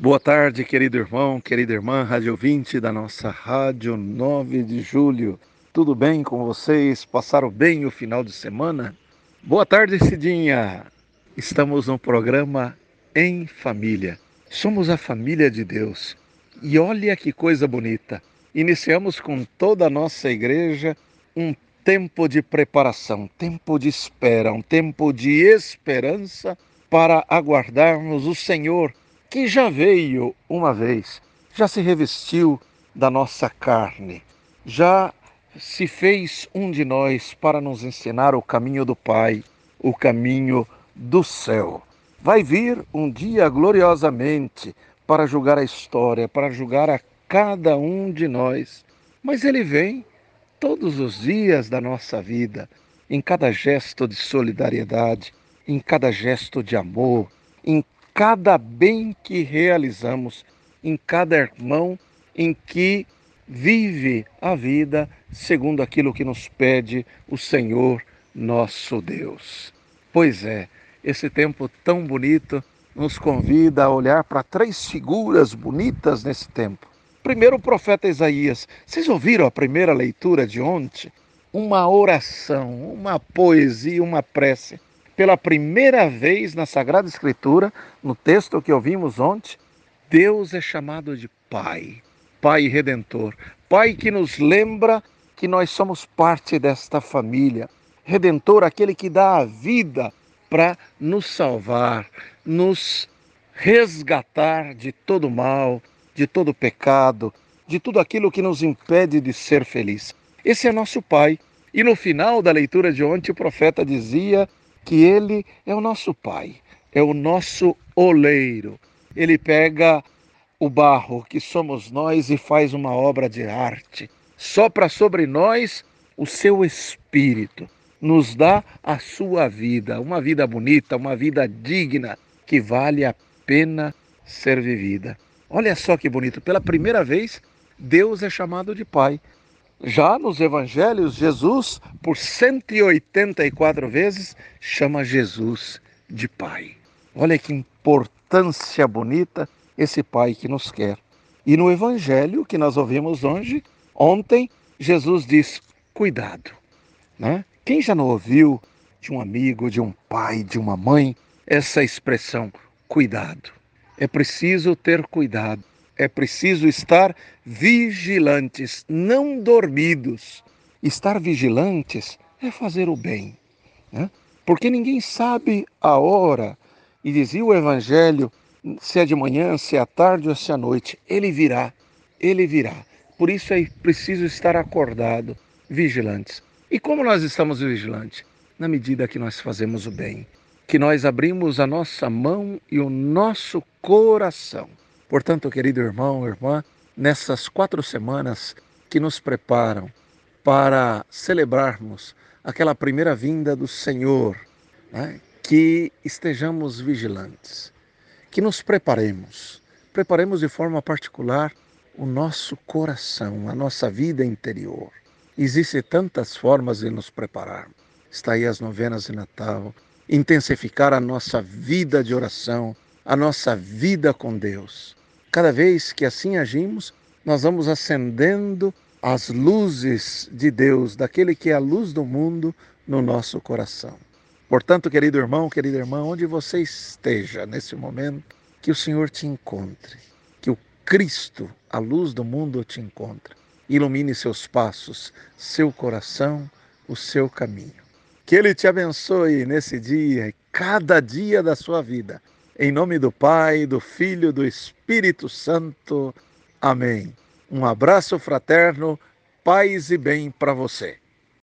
Boa tarde, querido irmão, querida irmã, rádio ouvinte da nossa Rádio 9 de Julho. Tudo bem com vocês? Passaram bem o final de semana? Boa tarde, Cidinha. Estamos no programa Em Família. Somos a família de Deus. E olha que coisa bonita. Iniciamos com toda a nossa igreja um tempo de preparação, tempo de espera, um tempo de esperança para aguardarmos o Senhor que já veio uma vez, já se revestiu da nossa carne, já se fez um de nós para nos ensinar o caminho do Pai, o caminho do céu. Vai vir um dia gloriosamente para julgar a história, para julgar a cada um de nós. Mas ele vem todos os dias da nossa vida, em cada gesto de solidariedade, em cada gesto de amor, em cada bem que realizamos, em cada irmão em que vive a vida segundo aquilo que nos pede o Senhor nosso Deus. Pois é, esse tempo tão bonito nos convida a olhar para três figuras bonitas nesse tempo. Primeiro, o profeta Isaías. Vocês ouviram a primeira leitura de ontem? Uma oração, uma poesia, uma prece pela primeira vez na Sagrada Escritura, no texto que ouvimos ontem, Deus é chamado de Pai, Pai Redentor, Pai que nos lembra que nós somos parte desta família. Redentor, aquele que dá a vida para nos salvar, nos resgatar de todo mal, de todo pecado, de tudo aquilo que nos impede de ser feliz. Esse é nosso Pai. E no final da leitura de ontem, o profeta dizia que Ele é o nosso Pai, é o nosso oleiro. Ele pega o barro que somos nós e faz uma obra de arte. Sopra sobre nós o seu espírito, nos dá a sua vida, uma vida bonita, uma vida digna, que vale a pena ser vivida. Olha só que bonito, pela primeira vez, Deus é chamado de Pai. Já nos evangelhos, Jesus, por 184 vezes, chama Jesus de Pai. Olha que importância bonita esse Pai que nos quer. E no evangelho que nós ouvimos hoje, ontem, Jesus diz: cuidado. Né? Quem já não ouviu de um amigo, de um pai, de uma mãe, essa expressão, cuidado? É preciso ter cuidado é preciso estar vigilantes, não dormidos. Estar vigilantes é fazer o bem, né? porque ninguém sabe a hora. E dizia o Evangelho: se é de manhã, se é à tarde ou se é à noite, ele virá, ele virá. Por isso é preciso estar acordado, vigilantes. E como nós estamos vigilantes? Na medida que nós fazemos o bem, que nós abrimos a nossa mão e o nosso coração Portanto, querido irmão, irmã, nessas quatro semanas que nos preparam para celebrarmos aquela primeira vinda do Senhor, né? que estejamos vigilantes, que nos preparemos, preparemos de forma particular o nosso coração, a nossa vida interior. Existem tantas formas de nos preparar. Está aí as novenas de Natal, intensificar a nossa vida de oração, a nossa vida com Deus. Cada vez que assim agimos, nós vamos acendendo as luzes de Deus, daquele que é a luz do mundo, no nosso coração. Portanto, querido irmão, querida irmã, onde você esteja nesse momento, que o Senhor te encontre, que o Cristo, a luz do mundo, te encontre. Ilumine seus passos, seu coração, o seu caminho. Que Ele te abençoe nesse dia e cada dia da sua vida em nome do Pai, do Filho, do Espírito Santo. Amém. Um abraço fraterno, paz e bem para você.